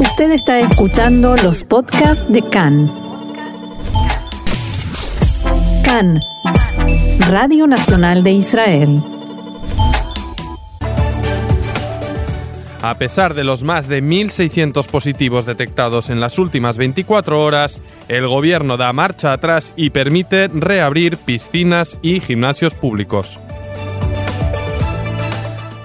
Usted está escuchando los podcasts de CAN. CAN, Radio Nacional de Israel. A pesar de los más de 1.600 positivos detectados en las últimas 24 horas, el gobierno da marcha atrás y permite reabrir piscinas y gimnasios públicos.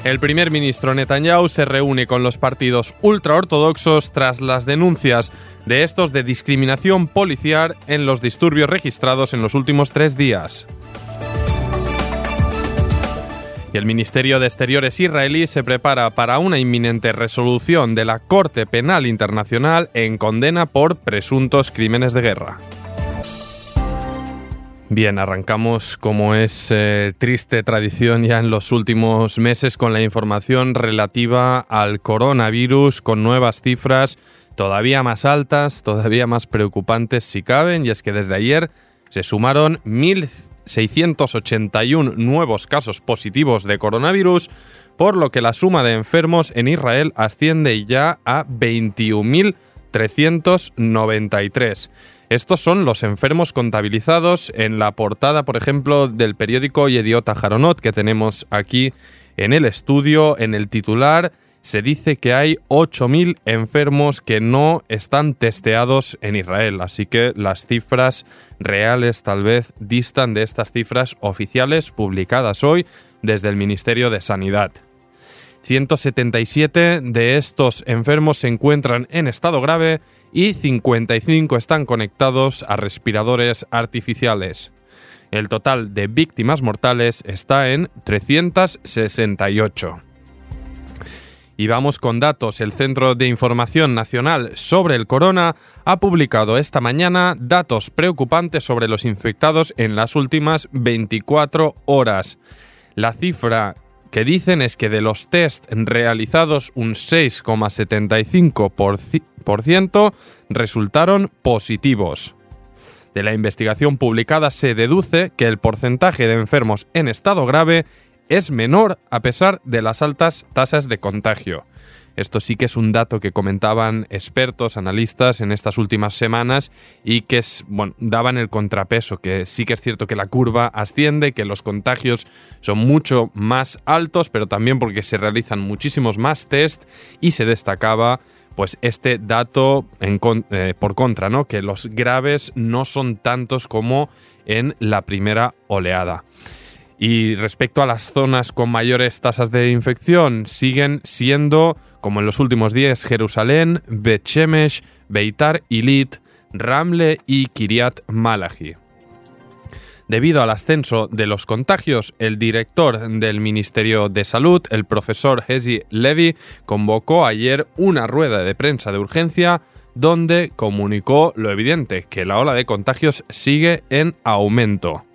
El primer ministro Netanyahu se reúne con los partidos ultraortodoxos tras las denuncias de estos de discriminación policial en los disturbios registrados en los últimos tres días. Y el Ministerio de Exteriores israelí se prepara para una inminente resolución de la Corte Penal Internacional en condena por presuntos crímenes de guerra. Bien, arrancamos como es eh, triste tradición ya en los últimos meses con la información relativa al coronavirus con nuevas cifras todavía más altas, todavía más preocupantes si caben, y es que desde ayer se sumaron 1.681 nuevos casos positivos de coronavirus, por lo que la suma de enfermos en Israel asciende ya a 21.393. Estos son los enfermos contabilizados en la portada, por ejemplo, del periódico Yediota Jaronot que tenemos aquí en el estudio, en el titular. Se dice que hay 8.000 enfermos que no están testeados en Israel, así que las cifras reales tal vez distan de estas cifras oficiales publicadas hoy desde el Ministerio de Sanidad. 177 de estos enfermos se encuentran en estado grave y 55 están conectados a respiradores artificiales. El total de víctimas mortales está en 368. Y vamos con datos. El Centro de Información Nacional sobre el Corona ha publicado esta mañana datos preocupantes sobre los infectados en las últimas 24 horas. La cifra que dicen es que de los test realizados un 6,75% resultaron positivos. De la investigación publicada se deduce que el porcentaje de enfermos en estado grave es menor a pesar de las altas tasas de contagio. Esto sí que es un dato que comentaban expertos, analistas en estas últimas semanas y que es, bueno, daban el contrapeso, que sí que es cierto que la curva asciende, que los contagios son mucho más altos, pero también porque se realizan muchísimos más test y se destacaba pues este dato eh, por contra, ¿no? Que los graves no son tantos como en la primera oleada. Y respecto a las zonas con mayores tasas de infección, siguen siendo, como en los últimos días, Jerusalén, Bet Shemesh, Beitar Ilit, Ramle y Kiryat Malachi. Debido al ascenso de los contagios, el director del Ministerio de Salud, el profesor Hezi Levy, convocó ayer una rueda de prensa de urgencia donde comunicó lo evidente, que la ola de contagios sigue en aumento.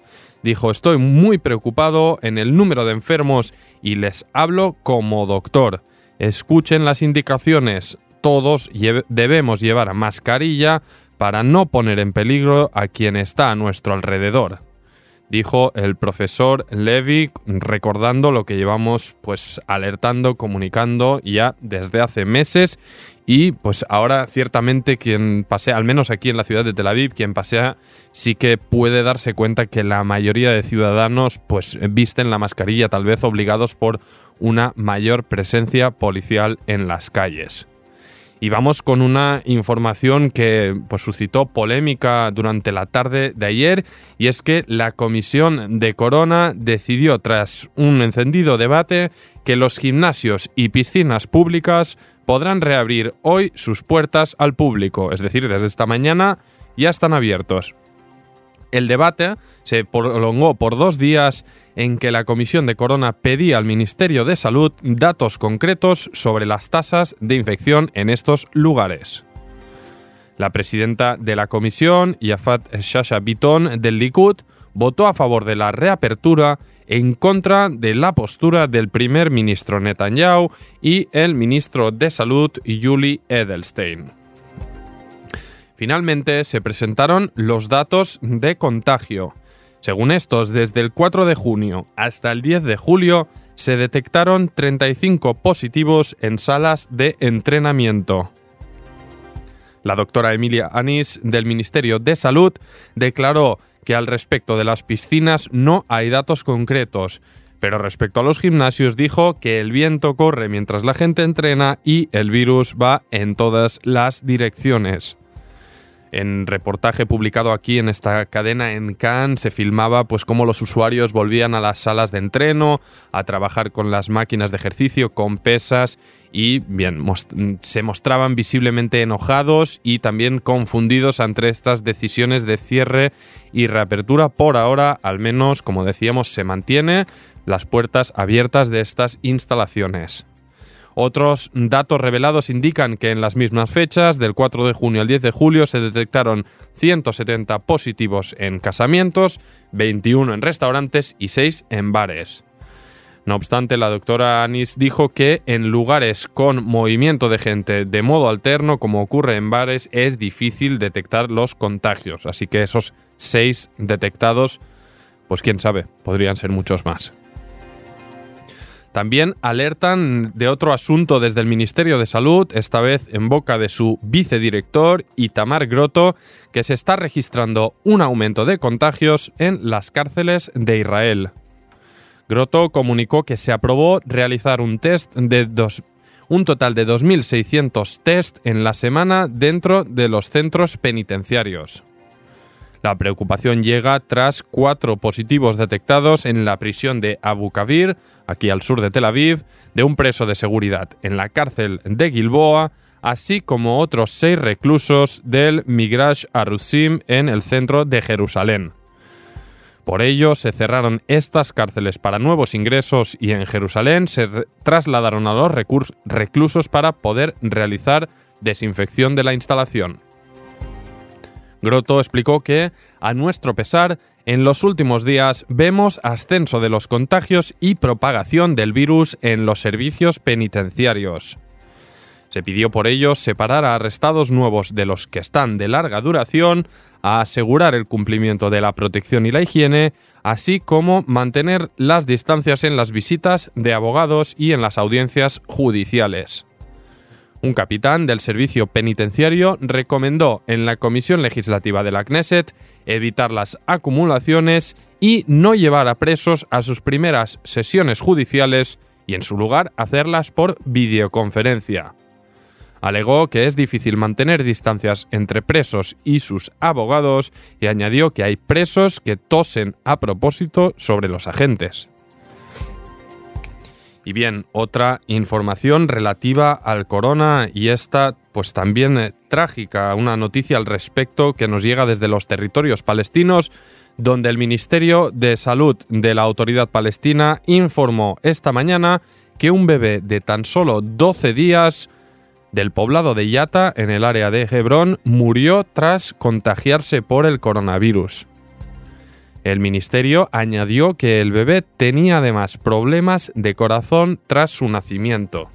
Dijo, estoy muy preocupado en el número de enfermos y les hablo como doctor. Escuchen las indicaciones. Todos debemos llevar mascarilla para no poner en peligro a quien está a nuestro alrededor dijo el profesor Levy, recordando lo que llevamos pues alertando, comunicando ya desde hace meses y pues ahora ciertamente quien pasea, al menos aquí en la ciudad de Tel Aviv, quien pasea sí que puede darse cuenta que la mayoría de ciudadanos pues visten la mascarilla tal vez obligados por una mayor presencia policial en las calles. Y vamos con una información que pues, suscitó polémica durante la tarde de ayer y es que la Comisión de Corona decidió tras un encendido debate que los gimnasios y piscinas públicas podrán reabrir hoy sus puertas al público, es decir, desde esta mañana ya están abiertos. El debate se prolongó por dos días en que la Comisión de Corona pedía al Ministerio de Salud datos concretos sobre las tasas de infección en estos lugares. La presidenta de la comisión, Yafat Shasha Biton del Likud, votó a favor de la reapertura en contra de la postura del primer ministro Netanyahu y el ministro de Salud, Yuli Edelstein. Finalmente se presentaron los datos de contagio. Según estos, desde el 4 de junio hasta el 10 de julio se detectaron 35 positivos en salas de entrenamiento. La doctora Emilia Anís del Ministerio de Salud declaró que al respecto de las piscinas no hay datos concretos, pero respecto a los gimnasios dijo que el viento corre mientras la gente entrena y el virus va en todas las direcciones. En reportaje publicado aquí en esta cadena en Cannes se filmaba pues cómo los usuarios volvían a las salas de entreno, a trabajar con las máquinas de ejercicio, con pesas y bien, se mostraban visiblemente enojados y también confundidos ante estas decisiones de cierre y reapertura. Por ahora, al menos, como decíamos, se mantiene las puertas abiertas de estas instalaciones. Otros datos revelados indican que en las mismas fechas, del 4 de junio al 10 de julio, se detectaron 170 positivos en casamientos, 21 en restaurantes y 6 en bares. No obstante, la doctora Anis dijo que en lugares con movimiento de gente de modo alterno, como ocurre en bares, es difícil detectar los contagios. Así que esos 6 detectados, pues quién sabe, podrían ser muchos más. También alertan de otro asunto desde el Ministerio de Salud, esta vez en boca de su vicedirector, Itamar Grotto, que se está registrando un aumento de contagios en las cárceles de Israel. Grotto comunicó que se aprobó realizar un test de dos, un total de 2.600 test en la semana dentro de los centros penitenciarios. La preocupación llega tras cuatro positivos detectados en la prisión de Abu Kabir, aquí al sur de Tel Aviv, de un preso de seguridad en la cárcel de Gilboa, así como otros seis reclusos del Migrash Arusim en el centro de Jerusalén. Por ello, se cerraron estas cárceles para nuevos ingresos y en Jerusalén se trasladaron a los reclusos para poder realizar desinfección de la instalación. Grotto explicó que, a nuestro pesar, en los últimos días vemos ascenso de los contagios y propagación del virus en los servicios penitenciarios. Se pidió por ello separar a arrestados nuevos de los que están de larga duración, a asegurar el cumplimiento de la protección y la higiene, así como mantener las distancias en las visitas de abogados y en las audiencias judiciales. Un capitán del servicio penitenciario recomendó en la Comisión Legislativa de la Knesset evitar las acumulaciones y no llevar a presos a sus primeras sesiones judiciales y en su lugar hacerlas por videoconferencia. Alegó que es difícil mantener distancias entre presos y sus abogados y añadió que hay presos que tosen a propósito sobre los agentes. Y bien, otra información relativa al corona y esta pues también eh, trágica, una noticia al respecto que nos llega desde los territorios palestinos, donde el Ministerio de Salud de la Autoridad Palestina informó esta mañana que un bebé de tan solo 12 días del poblado de Yata, en el área de Hebrón, murió tras contagiarse por el coronavirus. El ministerio añadió que el bebé tenía además problemas de corazón tras su nacimiento.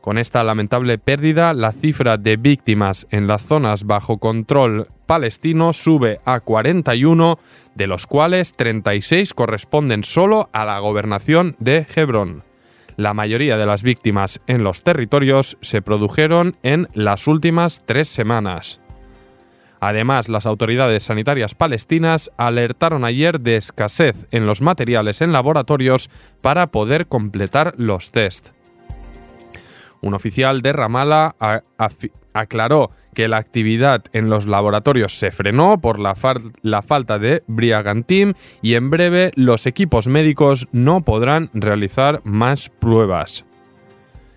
Con esta lamentable pérdida, la cifra de víctimas en las zonas bajo control palestino sube a 41, de los cuales 36 corresponden solo a la gobernación de Hebrón. La mayoría de las víctimas en los territorios se produjeron en las últimas tres semanas. Además, las autoridades sanitarias palestinas alertaron ayer de escasez en los materiales en laboratorios para poder completar los test. Un oficial de Ramallah aclaró que la actividad en los laboratorios se frenó por la, falta de Briagantim y en breve los equipos médicos no podrán realizar más pruebas.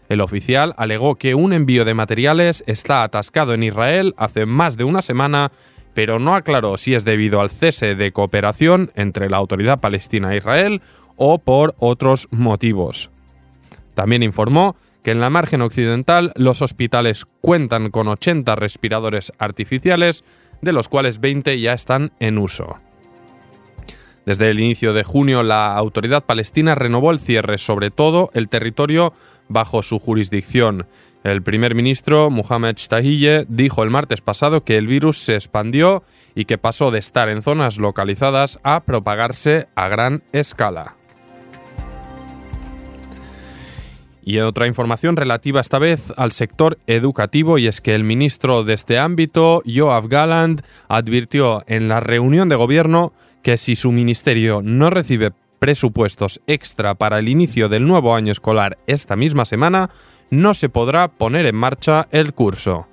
El oficial alegó que un envío de materiales está atascado en Israel hace más de una semana, pero no aclaró si es debido al cese de cooperación entre la autoridad palestina e Israel o por otros motivos. También informó que en la margen occidental los hospitales cuentan con 80 respiradores artificiales, de los cuales 20 ya están en uso. Desde el inicio de junio, la autoridad palestina renovó el cierre sobre todo el territorio bajo su jurisdicción. El primer ministro Mohamed Shtahille dijo el martes pasado que el virus se expandió y que pasó de estar en zonas localizadas a propagarse a gran escala. Y otra información relativa esta vez al sector educativo y es que el ministro de este ámbito, Joab Galland, advirtió en la reunión de gobierno que si su ministerio no recibe presupuestos extra para el inicio del nuevo año escolar esta misma semana, no se podrá poner en marcha el curso.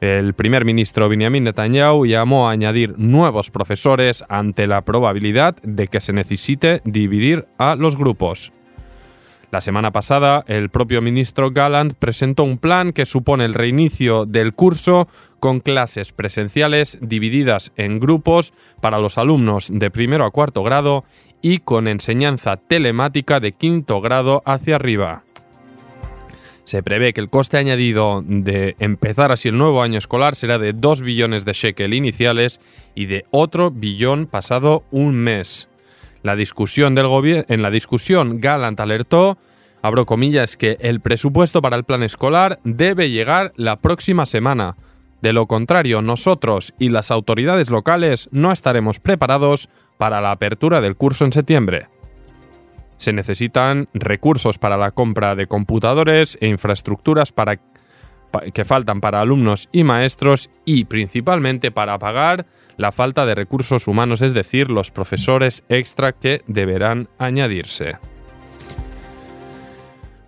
El primer ministro Benjamin Netanyahu llamó a añadir nuevos profesores ante la probabilidad de que se necesite dividir a los grupos. La semana pasada, el propio ministro Galland presentó un plan que supone el reinicio del curso con clases presenciales divididas en grupos para los alumnos de primero a cuarto grado y con enseñanza telemática de quinto grado hacia arriba. Se prevé que el coste añadido de empezar así el nuevo año escolar será de 2 billones de shekel iniciales y de otro billón pasado un mes. La discusión del en la discusión, Gallant alertó, abro comillas, que el presupuesto para el plan escolar debe llegar la próxima semana. De lo contrario, nosotros y las autoridades locales no estaremos preparados para la apertura del curso en septiembre. Se necesitan recursos para la compra de computadores e infraestructuras para, que faltan para alumnos y maestros y principalmente para pagar la falta de recursos humanos, es decir, los profesores extra que deberán añadirse.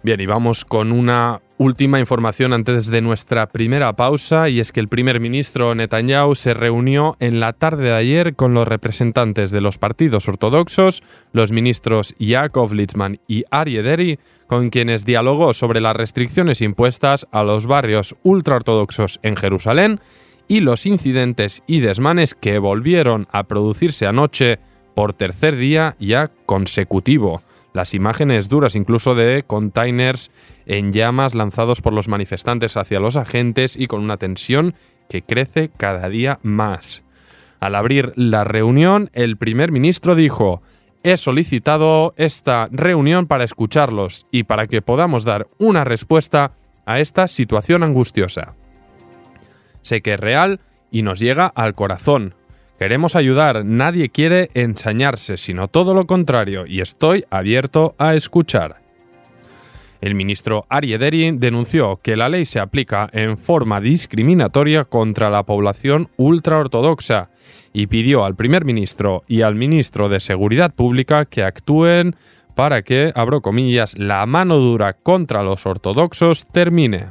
Bien, y vamos con una última información antes de nuestra primera pausa, y es que el primer ministro Netanyahu se reunió en la tarde de ayer con los representantes de los partidos ortodoxos, los ministros Yaakov Litzman y Arie Deri, con quienes dialogó sobre las restricciones impuestas a los barrios ultraortodoxos en Jerusalén y los incidentes y desmanes que volvieron a producirse anoche por tercer día ya consecutivo las imágenes duras incluso de containers en llamas lanzados por los manifestantes hacia los agentes y con una tensión que crece cada día más. Al abrir la reunión, el primer ministro dijo, he solicitado esta reunión para escucharlos y para que podamos dar una respuesta a esta situación angustiosa. Sé que es real y nos llega al corazón, Queremos ayudar, nadie quiere ensañarse, sino todo lo contrario, y estoy abierto a escuchar. El ministro Ariederi denunció que la ley se aplica en forma discriminatoria contra la población ultraortodoxa y pidió al primer ministro y al ministro de Seguridad Pública que actúen para que, abro comillas, la mano dura contra los ortodoxos termine.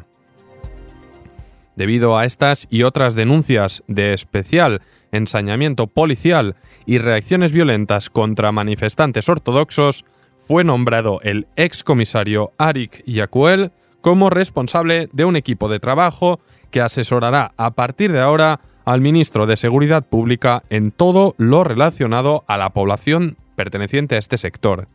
Debido a estas y otras denuncias de especial ensañamiento policial y reacciones violentas contra manifestantes ortodoxos, fue nombrado el excomisario Arik Yacuel como responsable de un equipo de trabajo que asesorará a partir de ahora al ministro de Seguridad Pública en todo lo relacionado a la población perteneciente a este sector.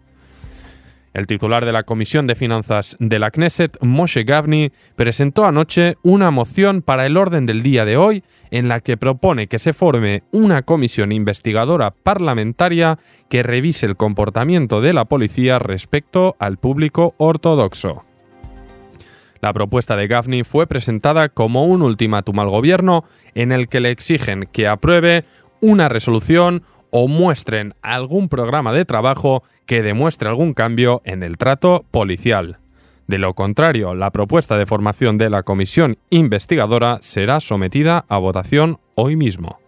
El titular de la Comisión de Finanzas de la Knesset, Moshe Gavni, presentó anoche una moción para el orden del día de hoy en la que propone que se forme una comisión investigadora parlamentaria que revise el comportamiento de la policía respecto al público ortodoxo. La propuesta de Gavni fue presentada como un ultimátum al gobierno en el que le exigen que apruebe una resolución o muestren algún programa de trabajo que demuestre algún cambio en el trato policial. De lo contrario, la propuesta de formación de la comisión investigadora será sometida a votación hoy mismo.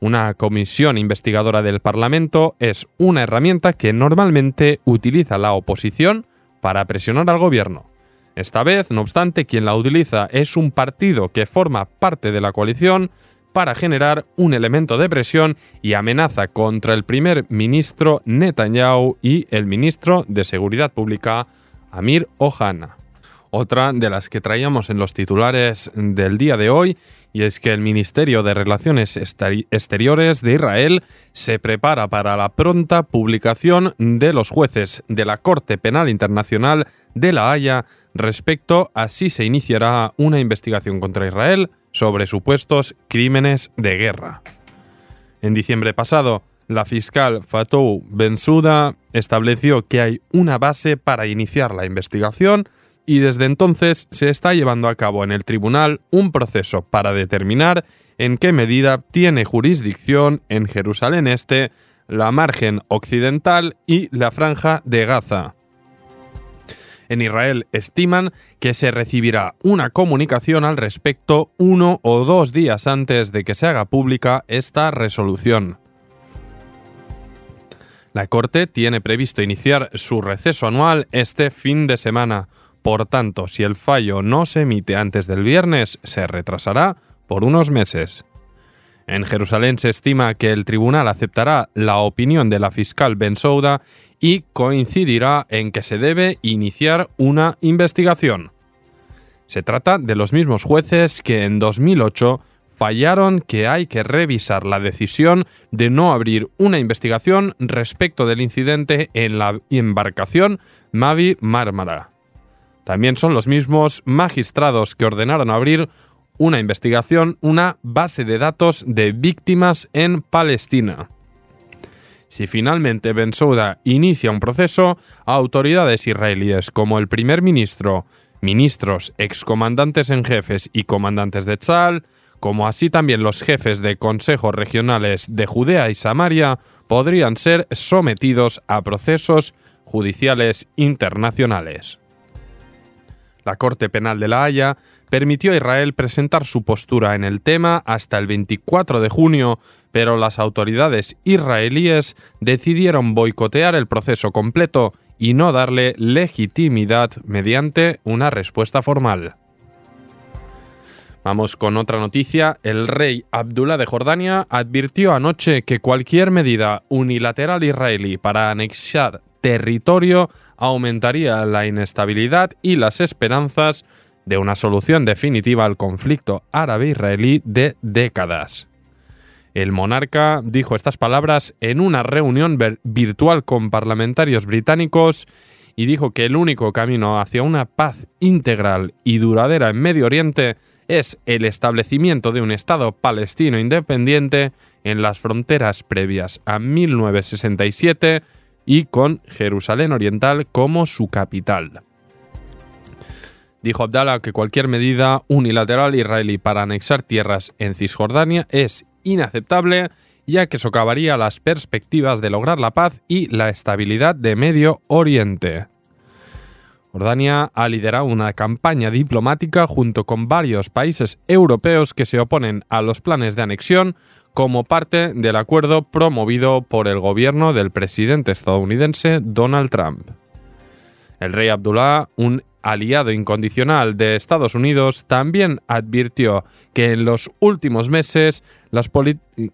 Una comisión investigadora del Parlamento es una herramienta que normalmente utiliza la oposición para presionar al gobierno. Esta vez, no obstante, quien la utiliza es un partido que forma parte de la coalición para generar un elemento de presión y amenaza contra el primer ministro Netanyahu y el ministro de Seguridad Pública Amir Ohana. Otra de las que traíamos en los titulares del día de hoy, y es que el Ministerio de Relaciones Exteriores de Israel se prepara para la pronta publicación de los jueces de la Corte Penal Internacional de La Haya respecto a si se iniciará una investigación contra Israel sobre supuestos crímenes de guerra. En diciembre pasado, la fiscal Fatou Bensouda estableció que hay una base para iniciar la investigación y desde entonces se está llevando a cabo en el tribunal un proceso para determinar en qué medida tiene jurisdicción en Jerusalén Este, la margen occidental y la franja de Gaza. En Israel estiman que se recibirá una comunicación al respecto uno o dos días antes de que se haga pública esta resolución. La Corte tiene previsto iniciar su receso anual este fin de semana. Por tanto, si el fallo no se emite antes del viernes, se retrasará por unos meses. En Jerusalén se estima que el tribunal aceptará la opinión de la fiscal Ben Souda y coincidirá en que se debe iniciar una investigación. Se trata de los mismos jueces que en 2008 fallaron que hay que revisar la decisión de no abrir una investigación respecto del incidente en la embarcación Mavi Marmara. También son los mismos magistrados que ordenaron abrir una investigación, una base de datos de víctimas en Palestina. Si finalmente Ben Souda inicia un proceso, autoridades israelíes como el primer ministro, ministros, excomandantes en jefes y comandantes de Tzal, como así también los jefes de consejos regionales de Judea y Samaria, podrían ser sometidos a procesos judiciales internacionales. La Corte Penal de La Haya permitió a Israel presentar su postura en el tema hasta el 24 de junio, pero las autoridades israelíes decidieron boicotear el proceso completo y no darle legitimidad mediante una respuesta formal. Vamos con otra noticia. El rey Abdullah de Jordania advirtió anoche que cualquier medida unilateral israelí para anexar territorio aumentaría la inestabilidad y las esperanzas de una solución definitiva al conflicto árabe-israelí de décadas. El monarca dijo estas palabras en una reunión virtual con parlamentarios británicos y dijo que el único camino hacia una paz integral y duradera en Medio Oriente es el establecimiento de un Estado palestino independiente en las fronteras previas a 1967 y con Jerusalén Oriental como su capital. Dijo Abdallah que cualquier medida unilateral israelí para anexar tierras en Cisjordania es inaceptable ya que socavaría las perspectivas de lograr la paz y la estabilidad de Medio Oriente. Jordania ha liderado una campaña diplomática junto con varios países europeos que se oponen a los planes de anexión como parte del acuerdo promovido por el gobierno del presidente estadounidense Donald Trump. El rey Abdullah, un aliado incondicional de Estados Unidos, también advirtió que en los últimos meses las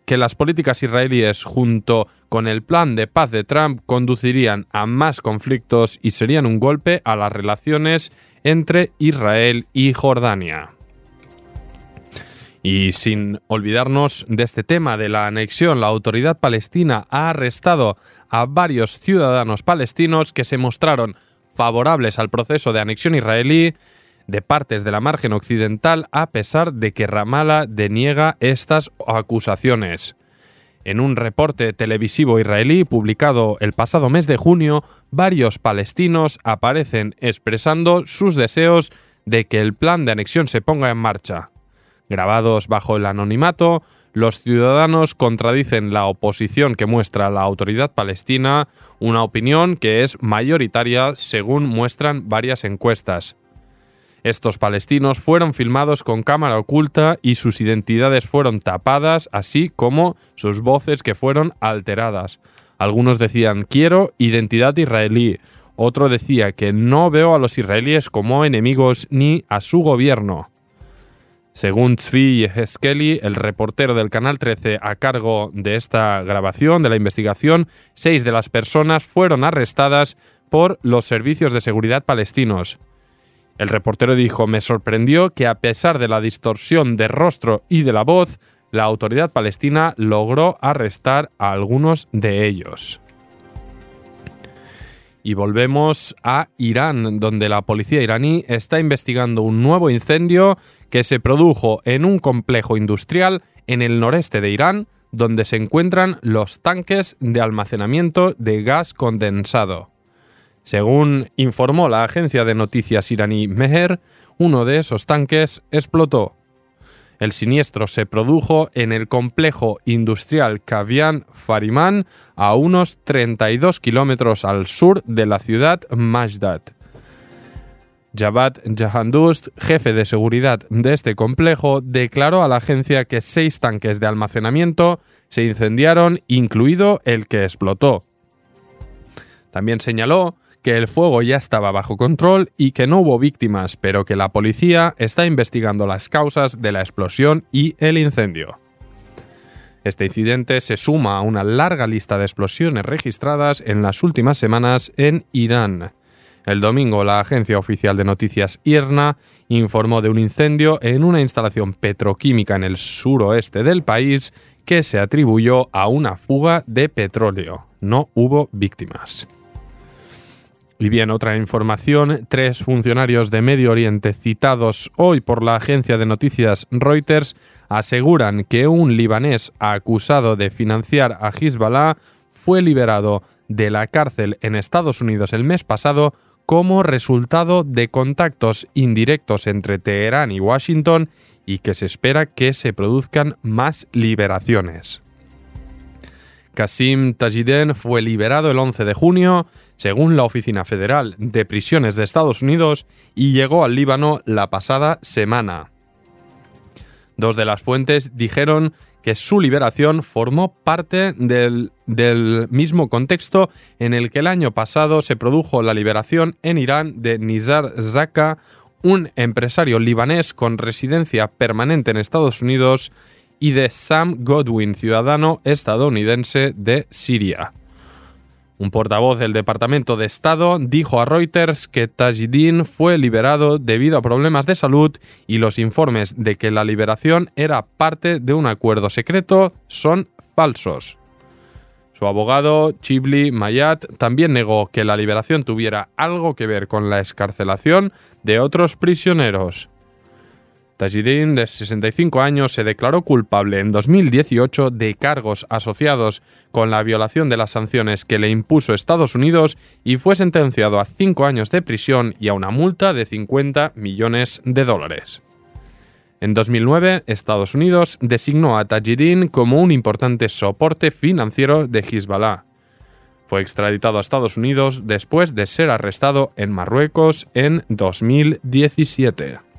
que las políticas israelíes junto con el plan de paz de Trump conducirían a más conflictos y serían un golpe a las relaciones entre Israel y Jordania. Y sin olvidarnos de este tema de la anexión, la autoridad palestina ha arrestado a varios ciudadanos palestinos que se mostraron favorables al proceso de anexión israelí de partes de la margen occidental a pesar de que Ramallah deniega estas acusaciones. En un reporte televisivo israelí publicado el pasado mes de junio, varios palestinos aparecen expresando sus deseos de que el plan de anexión se ponga en marcha. Grabados bajo el anonimato, los ciudadanos contradicen la oposición que muestra la autoridad palestina, una opinión que es mayoritaria según muestran varias encuestas. Estos palestinos fueron filmados con cámara oculta y sus identidades fueron tapadas, así como sus voces que fueron alteradas. Algunos decían quiero identidad israelí, otro decía que no veo a los israelíes como enemigos ni a su gobierno. Según Tzvi Yeheskeli, el reportero del Canal 13 a cargo de esta grabación, de la investigación, seis de las personas fueron arrestadas por los servicios de seguridad palestinos. El reportero dijo, me sorprendió que a pesar de la distorsión de rostro y de la voz, la autoridad palestina logró arrestar a algunos de ellos. Y volvemos a Irán, donde la policía iraní está investigando un nuevo incendio que se produjo en un complejo industrial en el noreste de Irán, donde se encuentran los tanques de almacenamiento de gas condensado. Según informó la agencia de noticias iraní Meher, uno de esos tanques explotó. El siniestro se produjo en el complejo industrial Kavian Fariman, a unos 32 kilómetros al sur de la ciudad Mashdad. Javad Jahandust, jefe de seguridad de este complejo, declaró a la agencia que seis tanques de almacenamiento se incendiaron, incluido el que explotó. También señaló que el fuego ya estaba bajo control y que no hubo víctimas, pero que la policía está investigando las causas de la explosión y el incendio. Este incidente se suma a una larga lista de explosiones registradas en las últimas semanas en Irán. El domingo, la agencia oficial de noticias IRNA informó de un incendio en una instalación petroquímica en el suroeste del país que se atribuyó a una fuga de petróleo. No hubo víctimas. Y bien, otra información, tres funcionarios de Medio Oriente citados hoy por la agencia de noticias Reuters aseguran que un libanés acusado de financiar a Hezbollah fue liberado de la cárcel en Estados Unidos el mes pasado como resultado de contactos indirectos entre Teherán y Washington y que se espera que se produzcan más liberaciones. Qasim Tajiden fue liberado el 11 de junio, según la Oficina Federal de Prisiones de Estados Unidos, y llegó al Líbano la pasada semana. Dos de las fuentes dijeron que su liberación formó parte del, del, mismo contexto en el que el año pasado se produjo la liberación en Irán de Nizar Zaka, un empresario libanés con residencia permanente en Estados Unidos, y de Sam Godwin, ciudadano estadounidense de Siria. Un portavoz del Departamento de Estado dijo a Reuters que Tajidin fue liberado debido a problemas de salud y los informes de que la liberación era parte de un acuerdo secreto son falsos. Su abogado, Chibli Mayat, también negó que la liberación tuviera algo que ver con la escarcelación de otros prisioneros. Tajidin, de 65 años, se declaró culpable en 2018 de cargos asociados con la violación de las sanciones que le impuso Estados Unidos y fue sentenciado a cinco años de prisión y a una multa de 50 millones de dólares. En 2009, Estados Unidos designó a Tajidin como un importante soporte financiero de Hezbollah. Fue extraditado a Estados Unidos después de ser arrestado en Marruecos en 2017.